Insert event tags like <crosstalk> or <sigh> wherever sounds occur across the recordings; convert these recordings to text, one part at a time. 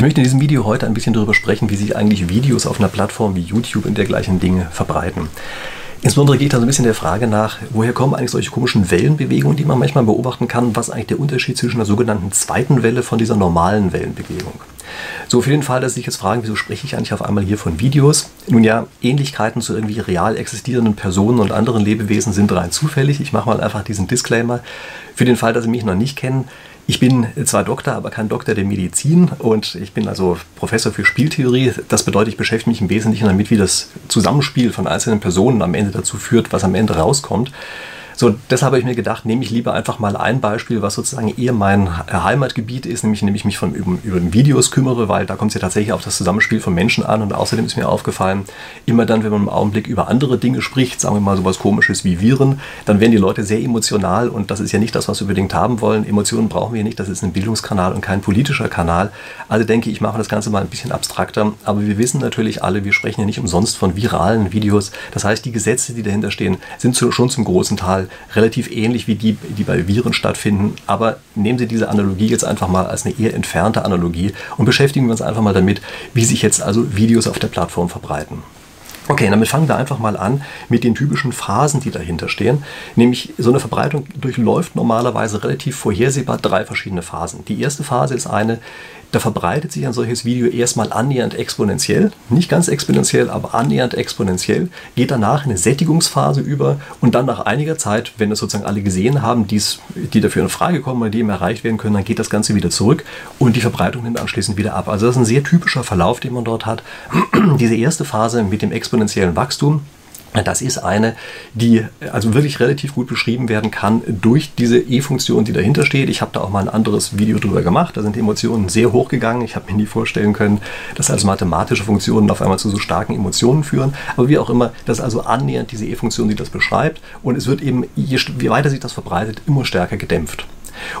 Ich möchte in diesem Video heute ein bisschen darüber sprechen, wie sich eigentlich Videos auf einer Plattform wie YouTube und dergleichen Dinge verbreiten. Insbesondere geht da so ein bisschen der Frage nach, woher kommen eigentlich solche komischen Wellenbewegungen, die man manchmal beobachten kann, was eigentlich der Unterschied zwischen der sogenannten zweiten Welle von dieser normalen Wellenbewegung. So, für den Fall, dass Sie sich jetzt fragen, wieso spreche ich eigentlich auf einmal hier von Videos? Nun ja, Ähnlichkeiten zu irgendwie real existierenden Personen und anderen Lebewesen sind rein zufällig. Ich mache mal einfach diesen Disclaimer. Für den Fall, dass Sie mich noch nicht kennen, ich bin zwar Doktor, aber kein Doktor der Medizin und ich bin also Professor für Spieltheorie. Das bedeutet, ich beschäftige mich im Wesentlichen damit, wie das Zusammenspiel von einzelnen Personen am Ende dazu führt, was am Ende rauskommt. So, deshalb habe ich mir gedacht, nehme ich lieber einfach mal ein Beispiel, was sozusagen eher mein Heimatgebiet ist, nämlich, nämlich mich von über, über Videos kümmere, weil da kommt es ja tatsächlich auf das Zusammenspiel von Menschen an und außerdem ist mir aufgefallen, immer dann, wenn man im Augenblick über andere Dinge spricht, sagen wir mal sowas komisches wie Viren, dann werden die Leute sehr emotional und das ist ja nicht das, was wir unbedingt haben wollen. Emotionen brauchen wir nicht, das ist ein Bildungskanal und kein politischer Kanal. Also denke ich, mache das Ganze mal ein bisschen abstrakter, aber wir wissen natürlich alle, wir sprechen ja nicht umsonst von viralen Videos. Das heißt, die Gesetze, die dahinter stehen, sind schon zum großen Teil relativ ähnlich wie die, die bei Viren stattfinden. Aber nehmen Sie diese Analogie jetzt einfach mal als eine eher entfernte Analogie und beschäftigen wir uns einfach mal damit, wie sich jetzt also Videos auf der Plattform verbreiten. Okay, damit fangen wir einfach mal an mit den typischen Phasen, die dahinter stehen. Nämlich so eine Verbreitung durchläuft normalerweise relativ vorhersehbar drei verschiedene Phasen. Die erste Phase ist eine, da verbreitet sich ein solches Video erstmal annähernd exponentiell, nicht ganz exponentiell, aber annähernd exponentiell, geht danach in eine Sättigungsphase über und dann nach einiger Zeit, wenn es sozusagen alle gesehen haben, die's, die dafür in Frage kommen oder die eben erreicht werden können, dann geht das Ganze wieder zurück und die Verbreitung nimmt anschließend wieder ab. Also das ist ein sehr typischer Verlauf, den man dort hat. <clears throat> Diese erste Phase mit dem exponentiellen Wachstum, das ist eine, die also wirklich relativ gut beschrieben werden kann durch diese E-Funktion, die dahinter steht. Ich habe da auch mal ein anderes Video drüber gemacht. Da sind die Emotionen sehr hoch gegangen. Ich habe mir nie vorstellen können, dass also mathematische Funktionen auf einmal zu so starken Emotionen führen. Aber wie auch immer, das ist also annähernd diese E-Funktion, die das beschreibt. Und es wird eben, je, je weiter sich das verbreitet, immer stärker gedämpft.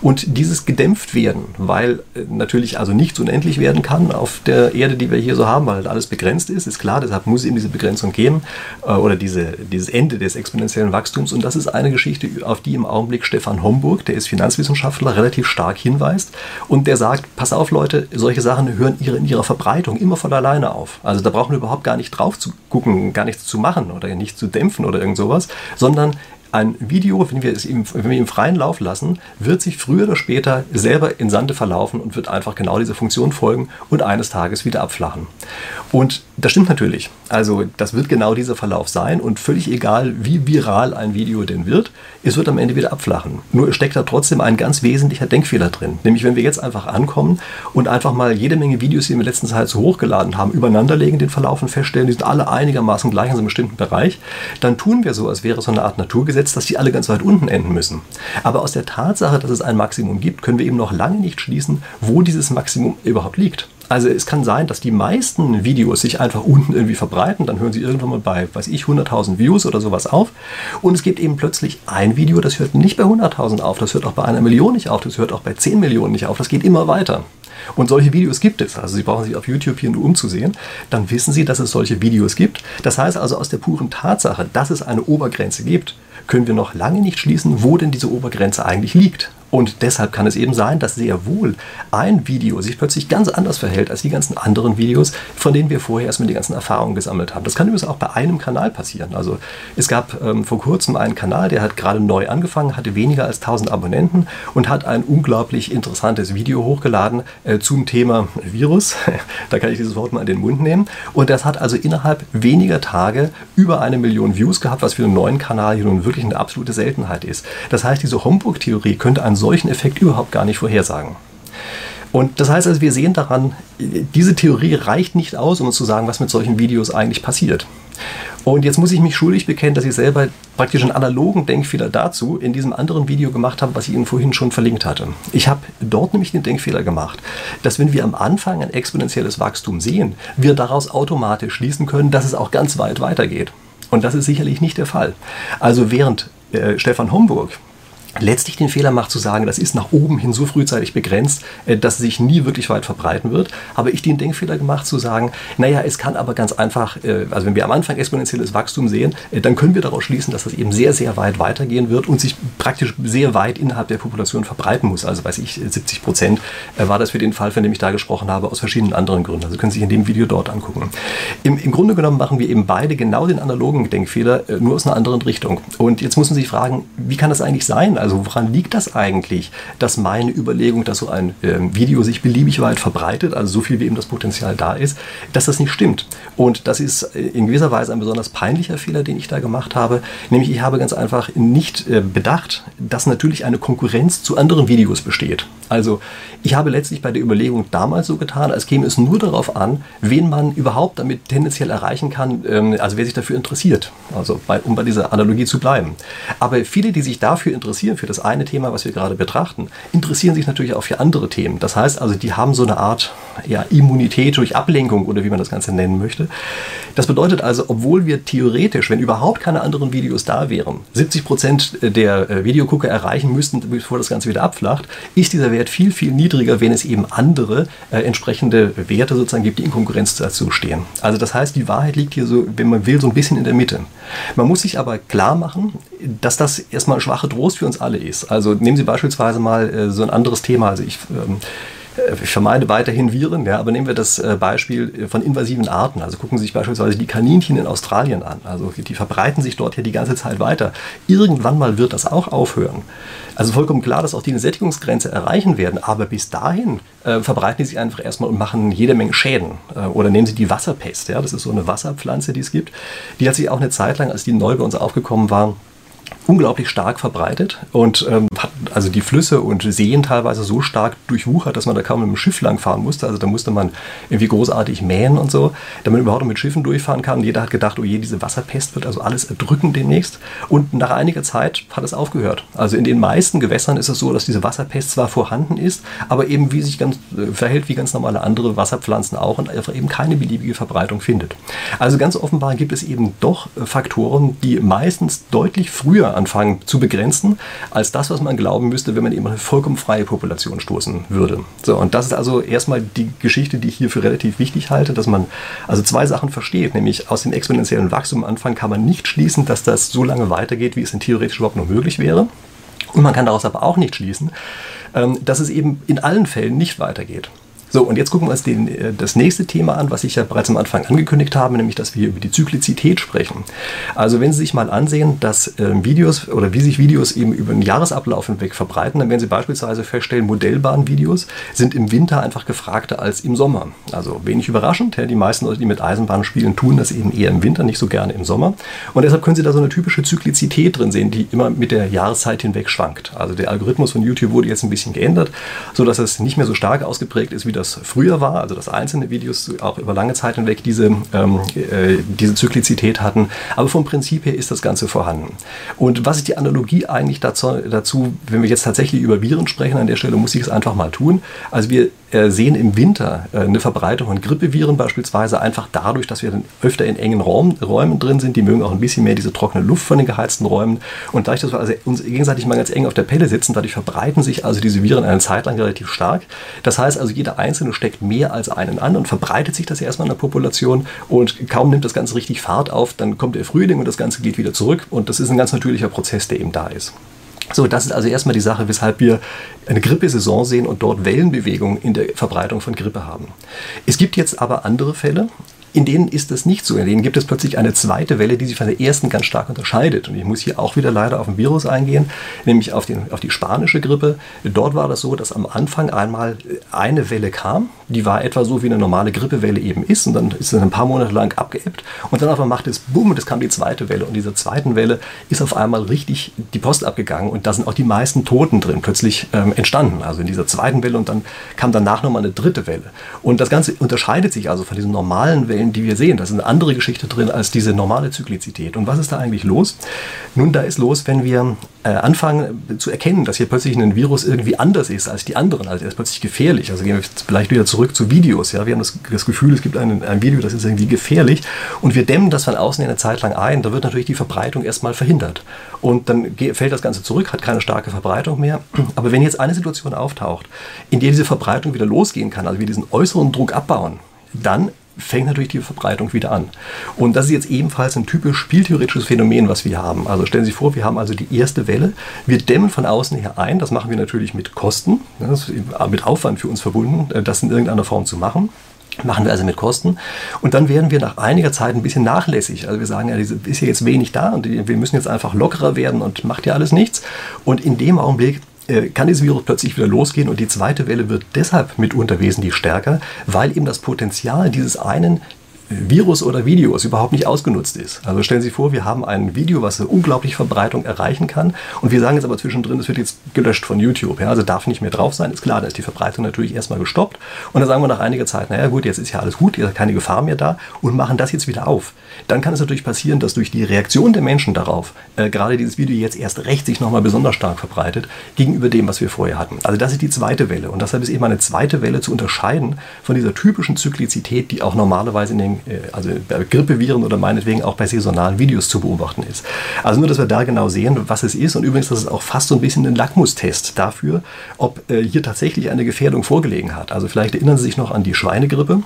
Und dieses gedämpft werden, weil äh, natürlich also nichts unendlich werden kann auf der Erde, die wir hier so haben, weil alles begrenzt ist, ist klar, deshalb muss eben diese Begrenzung geben äh, oder diese, dieses Ende des exponentiellen Wachstums. Und das ist eine Geschichte, auf die im Augenblick Stefan Homburg, der ist Finanzwissenschaftler, relativ stark hinweist und der sagt, pass auf Leute, solche Sachen hören ihre, in ihrer Verbreitung immer von alleine auf. Also da brauchen wir überhaupt gar nicht drauf zu gucken, gar nichts zu machen oder nicht zu dämpfen oder irgend sowas, sondern ein Video, wenn wir es ihm, wenn wir ihm freien Lauf lassen, wird sich früher oder später selber in Sande verlaufen und wird einfach genau dieser Funktion folgen und eines Tages wieder abflachen. Und das stimmt natürlich. Also das wird genau dieser Verlauf sein und völlig egal, wie viral ein Video denn wird, es wird am Ende wieder abflachen. Nur steckt da trotzdem ein ganz wesentlicher Denkfehler drin. Nämlich wenn wir jetzt einfach ankommen und einfach mal jede Menge Videos, die wir in der letzten Zeit so hochgeladen haben, übereinanderlegen, den Verlauf und feststellen, die sind alle einigermaßen gleich in einem bestimmten Bereich, dann tun wir so, als wäre es so eine Art Naturgesetz, dass die alle ganz weit unten enden müssen. Aber aus der Tatsache, dass es ein Maximum gibt, können wir eben noch lange nicht schließen, wo dieses Maximum überhaupt liegt. Also es kann sein, dass die meisten Videos sich einfach unten irgendwie verbreiten, dann hören sie irgendwann mal bei, weiß ich, 100.000 Views oder sowas auf und es gibt eben plötzlich ein Video, das hört nicht bei 100.000 auf, das hört auch bei einer Million nicht auf, das hört auch bei 10 Millionen nicht auf, das geht immer weiter. Und solche Videos gibt es. Also Sie brauchen sich auf YouTube hier nur umzusehen. Dann wissen Sie, dass es solche Videos gibt. Das heißt also aus der puren Tatsache, dass es eine Obergrenze gibt, können wir noch lange nicht schließen, wo denn diese Obergrenze eigentlich liegt. Und deshalb kann es eben sein, dass sehr wohl ein Video sich plötzlich ganz anders verhält als die ganzen anderen Videos, von denen wir vorher erstmal die ganzen Erfahrungen gesammelt haben. Das kann übrigens auch bei einem Kanal passieren. Also es gab ähm, vor kurzem einen Kanal, der hat gerade neu angefangen, hatte weniger als 1000 Abonnenten und hat ein unglaublich interessantes Video hochgeladen äh, zum Thema Virus. <laughs> da kann ich dieses Wort mal in den Mund nehmen. Und das hat also innerhalb weniger Tage über eine Million Views gehabt, was für einen neuen Kanal hier nun wirklich eine absolute Seltenheit ist. Das heißt, diese Homburg-Theorie könnte ein solchen Effekt überhaupt gar nicht vorhersagen. Und das heißt also, wir sehen daran, diese Theorie reicht nicht aus, um uns zu sagen, was mit solchen Videos eigentlich passiert. Und jetzt muss ich mich schuldig bekennen, dass ich selber praktisch einen analogen Denkfehler dazu in diesem anderen Video gemacht habe, was ich Ihnen vorhin schon verlinkt hatte. Ich habe dort nämlich den Denkfehler gemacht, dass wenn wir am Anfang ein exponentielles Wachstum sehen, wir daraus automatisch schließen können, dass es auch ganz weit weitergeht. Und das ist sicherlich nicht der Fall. Also während äh, Stefan Homburg letztlich den Fehler macht zu sagen, das ist nach oben hin so frühzeitig begrenzt, äh, dass es sich nie wirklich weit verbreiten wird. Aber ich den Denkfehler gemacht zu sagen, naja, es kann aber ganz einfach, äh, also wenn wir am Anfang exponentielles Wachstum sehen, äh, dann können wir daraus schließen, dass das eben sehr, sehr weit weitergehen wird und sich praktisch sehr weit innerhalb der Population verbreiten muss. Also weiß ich, 70 Prozent war das für den Fall, von dem ich da gesprochen habe, aus verschiedenen anderen Gründen. Also können Sie sich in dem Video dort angucken. Im, Im Grunde genommen machen wir eben beide genau den analogen Denkfehler, nur aus einer anderen Richtung. Und jetzt muss man sich fragen, wie kann das eigentlich sein? Also woran liegt das eigentlich, dass meine Überlegung, dass so ein äh, Video sich beliebig weit verbreitet, also so viel wie eben das Potenzial da ist, dass das nicht stimmt. Und das ist äh, in gewisser Weise ein besonders peinlicher Fehler, den ich da gemacht habe. Nämlich ich habe ganz einfach nicht äh, bedacht, dass natürlich eine Konkurrenz zu anderen Videos besteht. Also ich habe letztlich bei der Überlegung damals so getan, als käme es nur darauf an, wen man überhaupt damit tendenziell erreichen kann, ähm, also wer sich dafür interessiert. Also bei, um bei dieser Analogie zu bleiben. Aber viele, die sich dafür interessieren, für das eine Thema, was wir gerade betrachten, interessieren sich natürlich auch für andere Themen. Das heißt also, die haben so eine Art ja, Immunität durch Ablenkung oder wie man das Ganze nennen möchte. Das bedeutet also, obwohl wir theoretisch, wenn überhaupt keine anderen Videos da wären, 70 Prozent der äh, Videogucker erreichen müssten, bevor das Ganze wieder abflacht, ist dieser Wert viel, viel niedriger, wenn es eben andere äh, entsprechende Werte sozusagen gibt, die in Konkurrenz dazu stehen. Also das heißt, die Wahrheit liegt hier so, wenn man will, so ein bisschen in der Mitte. Man muss sich aber klar machen, dass das erstmal schwache Trost für uns alle ist. Also nehmen Sie beispielsweise mal äh, so ein anderes Thema. Also ich ähm, äh, ich vermeide weiterhin Viren, ja, aber nehmen wir das äh, Beispiel von invasiven Arten. Also gucken Sie sich beispielsweise die Kaninchen in Australien an. Also die verbreiten sich dort ja die ganze Zeit weiter. Irgendwann mal wird das auch aufhören. Also vollkommen klar, dass auch die eine Sättigungsgrenze erreichen werden. Aber bis dahin äh, verbreiten die sich einfach erstmal und machen jede Menge Schäden. Äh, oder nehmen Sie die Wasserpest. Ja, das ist so eine Wasserpflanze, die es gibt. Die hat sich auch eine Zeit lang, als die neu bei uns aufgekommen waren, unglaublich stark verbreitet und ähm, hat also die Flüsse und Seen teilweise so stark durchwuchert, dass man da kaum mit dem Schiff langfahren musste. Also da musste man irgendwie großartig mähen und so, damit man überhaupt mit Schiffen durchfahren kann. Und jeder hat gedacht, oh je, diese Wasserpest wird also alles erdrücken demnächst. Und nach einiger Zeit hat es aufgehört. Also in den meisten Gewässern ist es so, dass diese Wasserpest zwar vorhanden ist, aber eben wie sich ganz äh, verhält wie ganz normale andere Wasserpflanzen auch und einfach eben keine beliebige Verbreitung findet. Also ganz offenbar gibt es eben doch Faktoren, die meistens deutlich früher anfangen zu begrenzen, als das, was man glauben müsste, wenn man eben eine vollkommen freie Population stoßen würde. So, und das ist also erstmal die Geschichte, die ich hier für relativ wichtig halte, dass man also zwei Sachen versteht, nämlich aus dem exponentiellen Wachstum am Anfang kann man nicht schließen, dass das so lange weitergeht, wie es in theoretisch überhaupt nur möglich wäre. Und man kann daraus aber auch nicht schließen, ähm, dass es eben in allen Fällen nicht weitergeht. So, und jetzt gucken wir uns den, äh, das nächste Thema an, was ich ja bereits am Anfang angekündigt habe, nämlich, dass wir über die Zyklizität sprechen. Also, wenn Sie sich mal ansehen, dass äh, Videos oder wie sich Videos eben über den Jahresablauf hinweg verbreiten, dann werden Sie beispielsweise feststellen, Modellbahnvideos sind im Winter einfach gefragter als im Sommer. Also, wenig überraschend, ja, die meisten Leute, die mit Eisenbahn spielen, tun das eben eher im Winter, nicht so gerne im Sommer. Und deshalb können Sie da so eine typische Zyklizität drin sehen, die immer mit der Jahreszeit hinweg schwankt. Also, der Algorithmus von YouTube wurde jetzt ein bisschen geändert, sodass es nicht mehr so stark ausgeprägt ist wie das früher war, also dass einzelne Videos auch über lange Zeit hinweg diese, ähm, äh, diese Zyklizität hatten. Aber vom Prinzip her ist das Ganze vorhanden. Und was ist die Analogie eigentlich dazu, dazu, wenn wir jetzt tatsächlich über Viren sprechen? An der Stelle muss ich es einfach mal tun. Also wir sehen im Winter äh, eine Verbreitung von Grippeviren beispielsweise einfach dadurch, dass wir dann öfter in engen Raum, Räumen drin sind. Die mögen auch ein bisschen mehr diese trockene Luft von den geheizten Räumen. Und dadurch, dass wir also uns gegenseitig mal ganz eng auf der Pelle sitzen, dadurch verbreiten sich also diese Viren eine Zeit lang relativ stark. Das heißt also, jeder Einzelne steckt mehr als einen an und verbreitet sich das erstmal in der Population und kaum nimmt das Ganze richtig Fahrt auf, dann kommt der Frühling und das Ganze geht wieder zurück. Und das ist ein ganz natürlicher Prozess, der eben da ist. So, das ist also erstmal die Sache, weshalb wir eine Grippesaison sehen und dort Wellenbewegungen in der Verbreitung von Grippe haben. Es gibt jetzt aber andere Fälle, in denen ist das nicht so. In denen gibt es plötzlich eine zweite Welle, die sich von der ersten ganz stark unterscheidet. Und ich muss hier auch wieder leider auf ein Virus eingehen, nämlich auf, den, auf die spanische Grippe. Dort war das so, dass am Anfang einmal eine Welle kam, die war etwa so, wie eine normale Grippewelle eben ist. Und dann ist es ein paar Monate lang abgeebbt. Und dann auf macht es Bumm und es kam die zweite Welle. Und dieser zweiten Welle ist auf einmal richtig die Post abgegangen. Und da sind auch die meisten Toten drin plötzlich ähm, entstanden. Also in dieser zweiten Welle. Und dann kam danach nochmal eine dritte Welle. Und das Ganze unterscheidet sich also von diesen normalen Wellen Wellen, die wir sehen. Das ist eine andere Geschichte drin als diese normale Zyklizität. Und was ist da eigentlich los? Nun, da ist los, wenn wir äh, anfangen zu erkennen, dass hier plötzlich ein Virus irgendwie anders ist als die anderen. Also er ist plötzlich gefährlich. Also gehen wir vielleicht wieder zurück zu Videos. Ja? Wir haben das, das Gefühl, es gibt ein, ein Video, das ist irgendwie gefährlich. Und wir dämmen das von außen eine Zeit lang ein. Da wird natürlich die Verbreitung erstmal verhindert. Und dann fällt das Ganze zurück, hat keine starke Verbreitung mehr. Aber wenn jetzt eine Situation auftaucht, in der diese Verbreitung wieder losgehen kann, also wir diesen äußeren Druck abbauen, dann fängt natürlich die Verbreitung wieder an. Und das ist jetzt ebenfalls ein typisch spieltheoretisches Phänomen, was wir haben. Also stellen Sie sich vor, wir haben also die erste Welle. Wir dämmen von außen her ein. Das machen wir natürlich mit Kosten, mit Aufwand für uns verbunden, äh, das in irgendeiner Form zu machen. Machen wir also mit Kosten. Und dann werden wir nach einiger Zeit ein bisschen nachlässig. Also wir sagen, ja, ist ja jetzt wenig da und wir müssen jetzt einfach lockerer werden und macht ja alles nichts. Und in dem Augenblick kann dieses Virus plötzlich wieder losgehen und die zweite Welle wird deshalb mitunter wesentlich stärker, weil eben das Potenzial dieses einen Virus oder Videos überhaupt nicht ausgenutzt ist. Also stellen Sie sich vor, wir haben ein Video, was eine unglaubliche Verbreitung erreichen kann und wir sagen jetzt aber zwischendrin, es wird jetzt gelöscht von YouTube. Ja, also darf nicht mehr drauf sein, ist klar, da ist die Verbreitung natürlich erstmal gestoppt und dann sagen wir nach einiger Zeit, naja gut, jetzt ist ja alles gut, jetzt ist keine Gefahr mehr da und machen das jetzt wieder auf. Dann kann es natürlich passieren, dass durch die Reaktion der Menschen darauf äh, gerade dieses Video jetzt erst recht sich nochmal besonders stark verbreitet gegenüber dem, was wir vorher hatten. Also das ist die zweite Welle und deshalb ist eben eine zweite Welle zu unterscheiden von dieser typischen Zyklizität, die auch normalerweise in den äh, also bei Grippeviren oder meinetwegen auch bei saisonalen Videos zu beobachten ist. Also nur, dass wir da genau sehen, was es ist und übrigens, das ist auch fast so ein bisschen ein Lackmustest dafür, ob äh, hier tatsächlich eine Gefährdung vorgelegen hat. Also vielleicht erinnern Sie sich noch an die Schweinegrippe.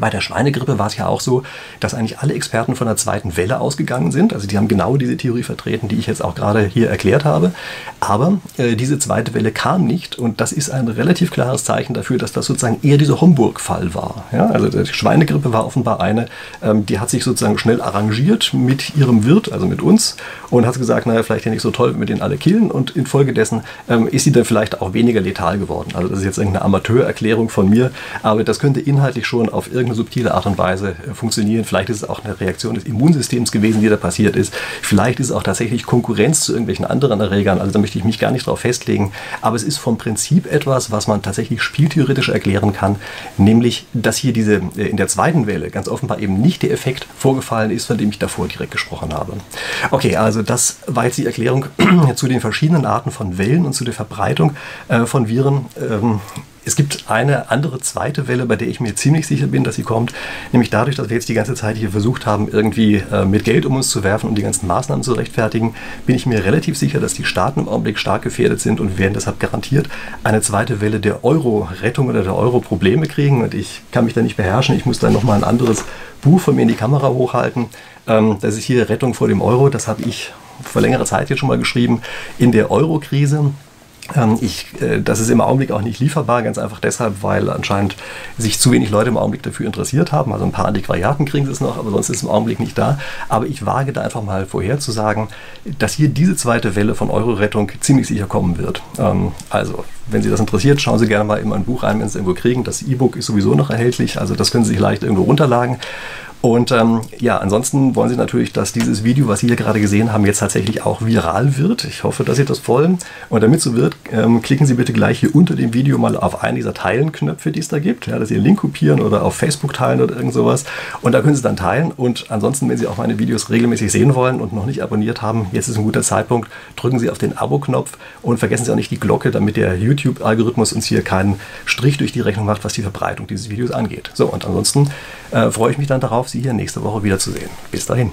Bei der Schweinegrippe war es ja auch so, dass eigentlich alle Experten von der zweiten Welle ausgegangen sind. Also die haben genau diese Theorie vertreten, die ich jetzt auch gerade hier erklärt habe. Aber äh, diese zweite Welle kam nicht und das ist ein relativ klares Zeichen dafür, dass das sozusagen eher dieser Homburg-Fall war. Ja, also die Schweinegrippe war offenbar eine, ähm, die hat sich sozusagen schnell arrangiert mit ihrem Wirt, also mit uns, und hat gesagt, naja, vielleicht ja nicht so toll, wenn wir den alle killen. Und infolgedessen ähm, ist sie dann vielleicht auch weniger letal geworden. Also das ist jetzt irgendeine Amateurerklärung von mir, aber das könnte inhaltlich schon auf irgendeine irgendeine subtile Art und Weise äh, funktionieren. Vielleicht ist es auch eine Reaktion des Immunsystems gewesen, die da passiert ist. Vielleicht ist es auch tatsächlich Konkurrenz zu irgendwelchen anderen Erregern. Also da möchte ich mich gar nicht darauf festlegen. Aber es ist vom Prinzip etwas, was man tatsächlich spieltheoretisch erklären kann, nämlich, dass hier diese äh, in der zweiten Welle ganz offenbar eben nicht der Effekt vorgefallen ist, von dem ich davor direkt gesprochen habe. Okay, also das war jetzt die Erklärung <clears throat> zu den verschiedenen Arten von Wellen und zu der Verbreitung äh, von Viren. Es gibt eine andere zweite Welle, bei der ich mir ziemlich sicher bin, dass sie kommt. Nämlich dadurch, dass wir jetzt die ganze Zeit hier versucht haben, irgendwie äh, mit Geld um uns zu werfen, um die ganzen Maßnahmen zu rechtfertigen, bin ich mir relativ sicher, dass die Staaten im Augenblick stark gefährdet sind und wir werden deshalb garantiert eine zweite Welle der Euro-Rettung oder der Euro-Probleme kriegen. Und ich kann mich da nicht beherrschen. Ich muss da nochmal ein anderes Buch von mir in die Kamera hochhalten. Ähm, das ist hier Rettung vor dem Euro. Das habe ich vor längerer Zeit jetzt schon mal geschrieben. In der Euro-Krise ich, äh, das ist im Augenblick auch nicht lieferbar, ganz einfach deshalb, weil anscheinend sich zu wenig Leute im Augenblick dafür interessiert haben. Also ein paar Antiquariaten kriegen sie es noch, aber sonst ist es im Augenblick nicht da. Aber ich wage da einfach mal vorherzusagen, dass hier diese zweite Welle von Euro-Rettung ziemlich sicher kommen wird. Ähm, also, wenn Sie das interessiert, schauen Sie gerne mal in mein Buch rein, wenn Sie es irgendwo kriegen. Das E-Book ist sowieso noch erhältlich, also das können Sie sich leicht irgendwo runterladen. Und ähm, ja, ansonsten wollen Sie natürlich, dass dieses Video, was Sie hier gerade gesehen haben, jetzt tatsächlich auch viral wird. Ich hoffe, dass Sie das wollen. Und damit so wird, ähm, klicken Sie bitte gleich hier unter dem Video mal auf einen dieser Teilen-Knöpfe, die es da gibt. Ja, dass Sie den Link kopieren oder auf Facebook teilen oder irgend sowas. Und da können Sie dann teilen. Und ansonsten, wenn Sie auch meine Videos regelmäßig sehen wollen und noch nicht abonniert haben, jetzt ist ein guter Zeitpunkt. Drücken Sie auf den Abo-Knopf und vergessen Sie auch nicht die Glocke, damit der YouTube-Algorithmus uns hier keinen Strich durch die Rechnung macht, was die Verbreitung dieses Videos angeht. So, und ansonsten äh, freue ich mich dann darauf, Sie hier nächste Woche wiederzusehen. Bis dahin.